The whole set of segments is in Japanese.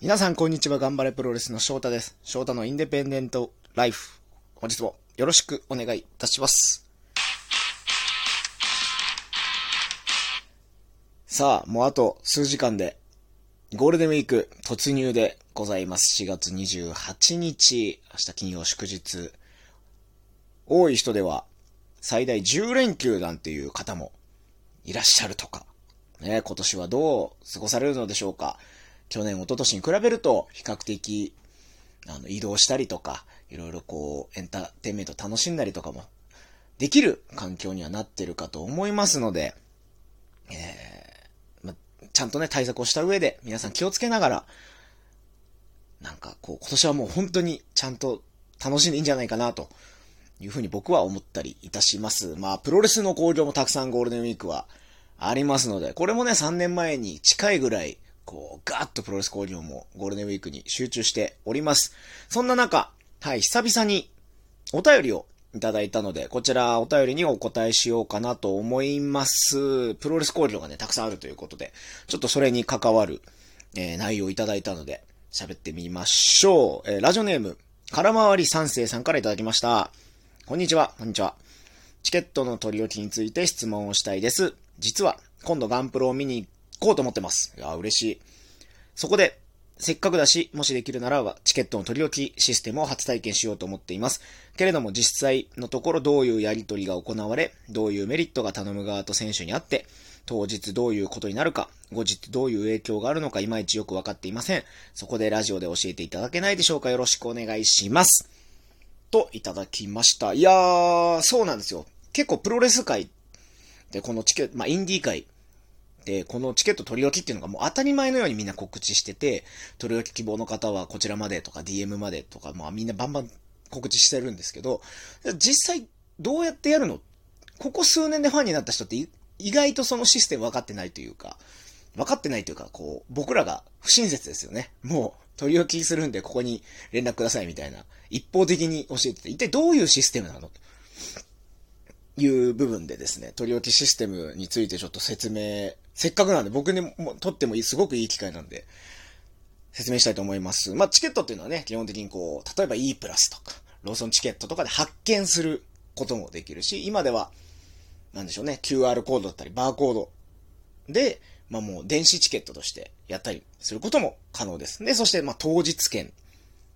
皆さんこんにちは、頑張れプロレスの翔太です。翔太のインデペンデントライフ。本日もよろしくお願いいたします。さあ、もうあと数時間で、ゴールデンウィーク突入でございます。4月28日、明日金曜祝日。多い人では、最大10連休なんていう方もいらっしゃるとか。ね、今年はどう過ごされるのでしょうか。去年、一昨年に比べると、比較的、あの、移動したりとか、いろいろこう、エンターテインメント楽しんだりとかも、できる環境にはなってるかと思いますので、えー、ま、ちゃんとね、対策をした上で、皆さん気をつけながら、なんかこう、今年はもう本当にちゃんと楽しんでいいんじゃないかな、というふうに僕は思ったりいたします。まあ、プロレスの興行もたくさんゴールデンウィークはありますので、これもね、3年前に近いぐらい、こう、ガーッとプロレス興行もゴールデンウィークに集中しております。そんな中、はい、久々にお便りをいただいたので、こちらお便りにお答えしようかなと思います。プロレス興行がね、たくさんあるということで、ちょっとそれに関わる、えー内容をいただいたので、喋ってみましょう。えーラジオネーム、空回り三世さんからいただきました。こんにちは、こんにちは。チケットの取り置きについて質問をしたいです。実は、今度ガンプロを見に行こうと思ってます。いや、嬉しい。そこで、せっかくだし、もしできるならば、チケットの取り置きシステムを初体験しようと思っています。けれども実際のところどういうやり取りが行われ、どういうメリットが頼む側と選手にあって、当日どういうことになるか、後日どういう影響があるのかいまいちよくわかっていません。そこでラジオで教えていただけないでしょうかよろしくお願いします。と、いただきました。いやー、そうなんですよ。結構プロレス界でこのチケット、まあ、インディー界で、このチケット取り置きっていうのがもう当たり前のようにみんな告知してて、取り置き希望の方はこちらまでとか DM までとか、まあみんなバンバン告知してるんですけど、実際どうやってやるの？ここ数年でファンになった人って意外とそのシステム分かってないというか、分かってないというか、こう、僕らが不親切ですよね。もう、取り置きするんでここに連絡くださいみたいな、一方的に教えてて、一体どういうシステムなの？いう部分でですね、取り置きシステムについてちょっと説明、せっかくなんで僕にもとってもいいすごくいい機会なんで、説明したいと思います。まあ、チケットっていうのはね、基本的にこう、例えば E プラスとか、ローソンチケットとかで発見することもできるし、今では、なんでしょうね、QR コードだったり、バーコードで、まあもう電子チケットとしてやったりすることも可能です。で、そして、まあ当日券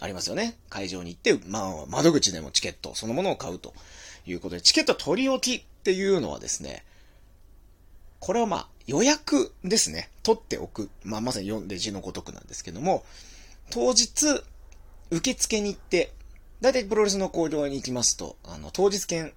ありますよね。会場に行って、まあ窓口でもチケットそのものを買うということで、チケット取り置きっていうのはですね、これはまあ予約ですね。取っておく。まあまさに読んで字のごとくなんですけども、当日、受付に行って、だいたいプロレスの工場に行きますと、あの、当日券、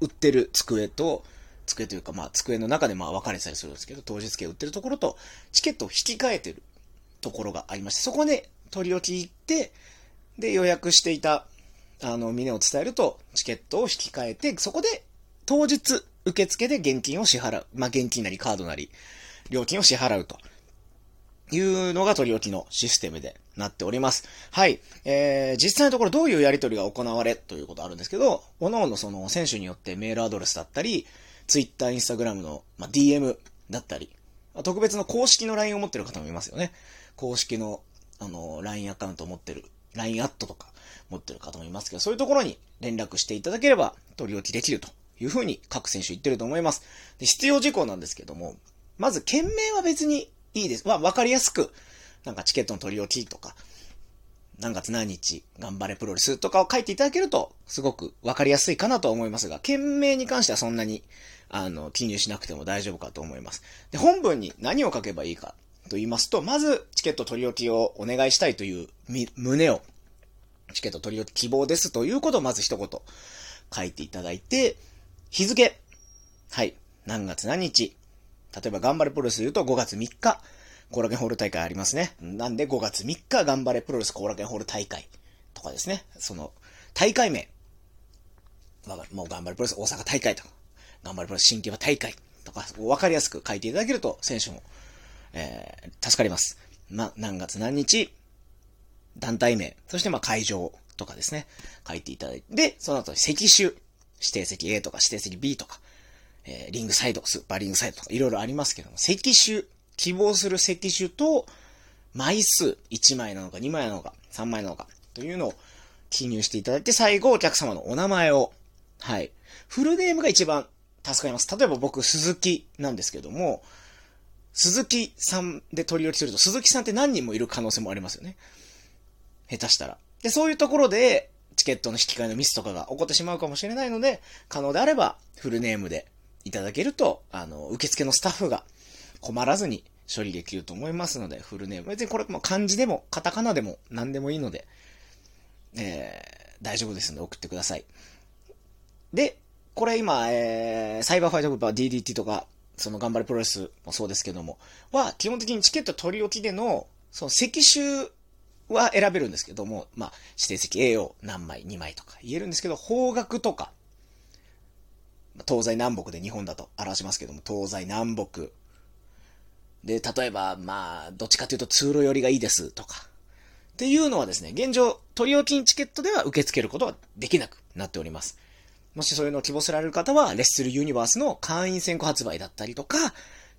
売ってる机と、机というかまあ机の中でまあ分かれてたりするんですけど、当日券売ってるところと、チケットを引き換えてるところがありまして、そこで取り置き行って、で予約していた、あの、旨を伝えると、チケットを引き換えて、そこで当日、受付で現金を支払う。まあ、現金なりカードなり、料金を支払うと。いうのが取り置きのシステムでなっております。はい。えー、実際のところどういうやり取りが行われということあるんですけど、各々その選手によってメールアドレスだったり、Twitter、Instagram の、まあ、DM だったり、特別の公式の LINE を持ってる方もいますよね。公式の、あの、LINE アカウントを持ってる、LINE アットとか持ってる方もいますけど、そういうところに連絡していただければ取り置きできるというふうに各選手言ってると思います。で必要事項なんですけども、まず件名は別にいいです。まあ、わかりやすく、なんかチケットの取り置きとか、何月何日、頑張れプロレスとかを書いていただけると、すごくわかりやすいかなとは思いますが、件名に関してはそんなに、あの、記入しなくても大丈夫かと思います。で、本文に何を書けばいいかと言いますと、まず、チケット取り置きをお願いしたいというみ旨を、チケット取り置き希望ですということをまず一言書いていただいて、日付。はい。何月何日。例えば、頑張れプロレスで言うと5月3日、コーラケンホール大会ありますね。なんで5月3日、頑張れプロレスコーラケンホール大会とかですね。その、大会名。もう頑張れプロレス大阪大会とか、頑張れプロレス新木場大会とか、わかりやすく書いていただけると、選手も、えー、助かります。ま、何月何日、団体名、そしてまあ会場とかですね、書いていただいて、で、その後席種、指定席 A とか指定席 B とか、えー、リングサイド、スーパーリングサイドとかいろいろありますけども、席種、希望する席種と、枚数、1枚なのか2枚なのか3枚なのかというのを記入していただいて、最後お客様のお名前を、はい。フルネームが一番助かります。例えば僕、鈴木なんですけども、鈴木さんで取り置きすると、鈴木さんって何人もいる可能性もありますよね。下手したら。で、そういうところで、チケットの引き換えのミスとかが起こってしまうかもしれないので、可能であれば、フルネームでいただけると、あの、受付のスタッフが困らずに処理できると思いますので、フルネーム。別にこれも漢字でも、カタカナでも何でもいいので、えー、大丈夫ですので送ってください。で、これ今、えー、サイバーファイトグループは DDT とか、その頑張れプロレスもそうですけども、は、基本的にチケット取り置きでの、その席種は選べるんですけども、まあ、指定席 A を何枚、2枚とか言えるんですけど、方角とか、東西南北で日本だと表しますけども、東西南北。で、例えば、まあ、どっちかというと通路寄りがいいですとか。っていうのはですね、現状、取り置きチケットでは受け付けることはできなくなっております。もしそういうのを希望せられる方は、レッスルユニバースの会員先行発売だったりとか、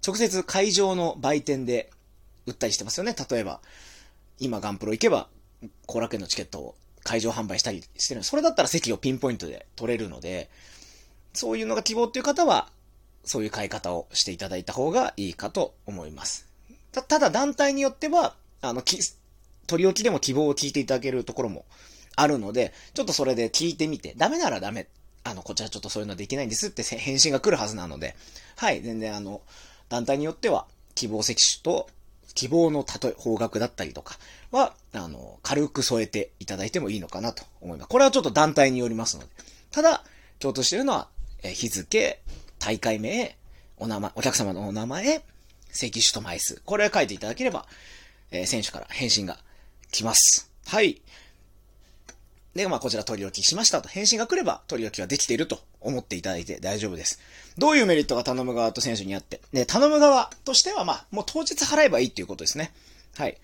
直接会場の売店で売ったりしてますよね。例えば、今ガンプロ行けば、後楽園のチケットを会場販売したりしてる。それだったら席をピンポイントで取れるので、そういうのが希望っていう方は、そういう買い方をしていただいた方がいいかと思います。たただ団体によっては、あの、き、取り置きでも希望を聞いていただけるところもあるので、ちょっとそれで聞いてみて、ダメならダメあの、こちらちょっとそういうのできないんですって返信が来るはずなので、はい、全然あの、団体によっては、希望席種と、希望の例え、方角だったりとかは、あの、軽く添えていただいてもいいのかなと思います。これはちょっと団体によりますので。ただ、共通しているのは、え日付、大会名、お名前、お客様のお名前、席種と枚数。これを書いていただければ、えー、選手から返信が来ます。はい。で、まあ、こちら取り置きしましたと。返信が来れば取り置きができていると思っていただいて大丈夫です。どういうメリットが頼む側と選手にあって。で、頼む側としては、まあ、もう当日払えばいいっていうことですね。はい。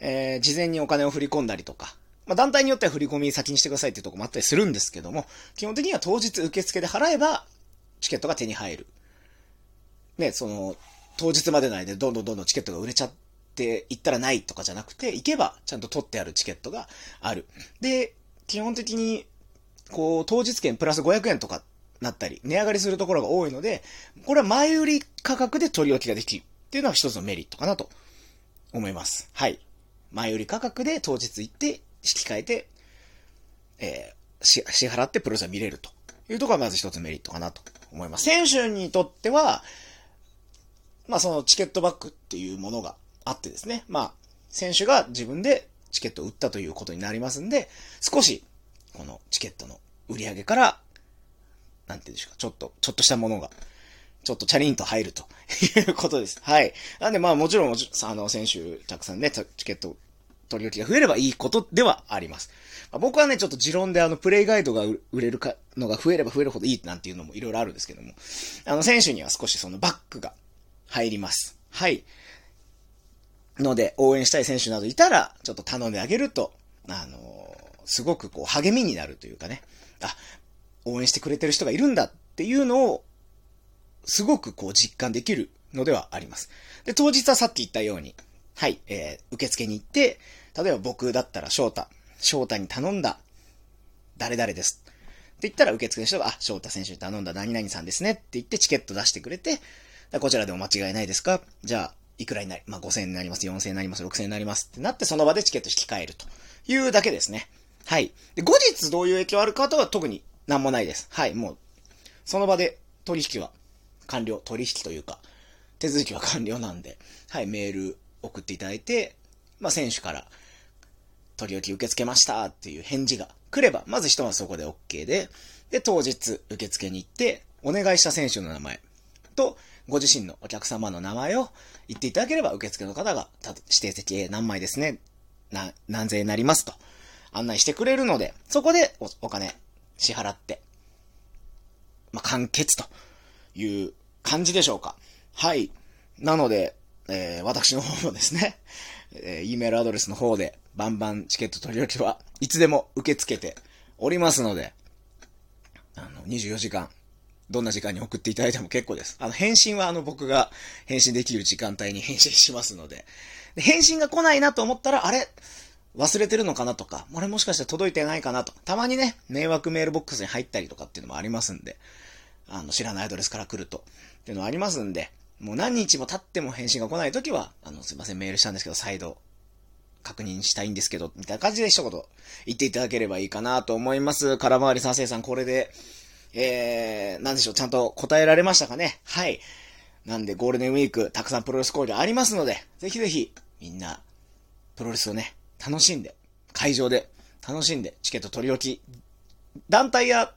えー、事前にお金を振り込んだりとか、まあ、団体によっては振り込み先にしてくださいっていうとこもあったりするんですけども、基本的には当日受付で払えば、チケットが手に入る。ね、その、当日までの間でどんどんどんどんチケットが売れちゃっていったらないとかじゃなくて、行けばちゃんと取ってあるチケットがある。で、基本的に、こう、当日券プラス500円とかなったり、値上がりするところが多いので、これは前売り価格で取り置きができるっていうのは一つのメリットかなと思います。はい。前売り価格で当日行って引き換えて、えー、支払ってプロレスは見れるというところがまず一つメリットかなと思います。選手にとっては、まあそのチケットバックっていうものがあってですね、まあ選手が自分でチケットを売ったということになりますんで、少し、このチケットの売り上げから、なんて言うんでしょうか、ちょっと、ちょっとしたものが、ちょっとチャリンと入ると いうことです。はい。なんでまあもちろん、あの、選手たくさんね、チケット取り置きが増えればいいことではあります。まあ、僕はね、ちょっと持論であの、プレイガイドが売れるか、のが増えれば増えるほどいいなんていうのもいろいろあるんですけども、あの、選手には少しそのバックが入ります。はい。ので、応援したい選手などいたら、ちょっと頼んであげると、あのすごくこう、励みになるというかね、あ、応援してくれてる人がいるんだっていうのを、すごくこう、実感できるのではあります。で、当日はさっき言ったように、はい、えー、受付に行って、例えば僕だったら翔太、翔太に頼んだ、誰々です。って言ったら受付の人が、あ、翔太選手に頼んだ何々さんですねって言ってチケット出してくれて、こちらでも間違いないですか？じゃあ、いくらになり、まあ、5000円になります、4000円になります、6000円になりますってなって、その場でチケット引き換えるというだけですね。はい。で、後日どういう影響あるかとは特に何もないです。はい、もう、その場で取引は完了、取引というか、手続きは完了なんで、はい、メール送っていただいて、まあ、選手から、取り置き受け付けましたっていう返事が来れば、まずひとまずそこで OK で、で、当日受付に行って、お願いした選手の名前と、ご自身のお客様の名前を言っていただければ、受付の方が、指定席何枚ですね、な、何千円になりますと、案内してくれるので、そこでおお金支払って、まあ、完結という感じでしょうか。はい。なので、えー、私の方もですね、えー、E メールアドレスの方で、バンバンチケット取り置きはいつでも受け付けておりますので、あの、24時間どんな時間に送っていただいても結構です。あの、返信はあの僕が返信できる時間帯に返信しますので。で返信が来ないなと思ったら、あれ？忘れてるのかなとか、俺もしかして届いてないかなと。たまにね、迷惑メールボックスに入ったりとかっていうのもありますんで、あの、知らないアドレスから来ると。っていうのはありますんで、もう何日も経っても返信が来ないときは、あの、すいません、メールしたんですけど、再度、確認したいんですけど、みたいな感じで一言言っていただければいいかなと思います。空回り三世さん、これで、えー、なんでしょう、ちゃんと答えられましたかね？はい。なんで、ゴールデンウィーク、たくさんプロレス交流ありますので、ぜひぜひ、みんな、プロレスをね、楽しんで、会場で楽しんで、チケット取り置き、団体や、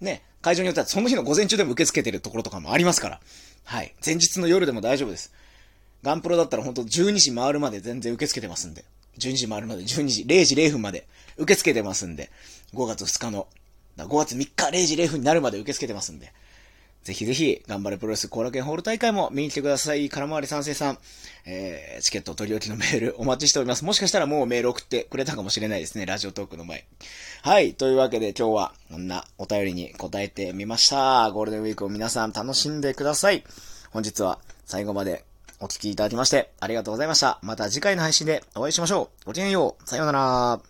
ね、会場によってはその日の午前中でも受け付けてるところとかもありますから、はい。前日の夜でも大丈夫です。ガンプロだったらほんと12時回るまで全然受け付けてますんで。12時回るまで、12時、0時0分まで受け付けてますんで。5月2日の5月3日0時0分になるまで受け付けてますんで。ぜひぜひ、頑張れプロレス後楽園ホール大会も見に来てください。空回り賛成さん、えー、チケット取り置きのメールお待ちしております。もしかしたらもうメール送ってくれたかもしれないですね。ラジオトークの前。はい。というわけで今日はこんなお便りに答えてみました。ゴールデンウィークを皆さん楽しんでください。本日は最後までお聴きいただきましてありがとうございました。また次回の配信でお会いしましょう。ごきげんよう。さようなら。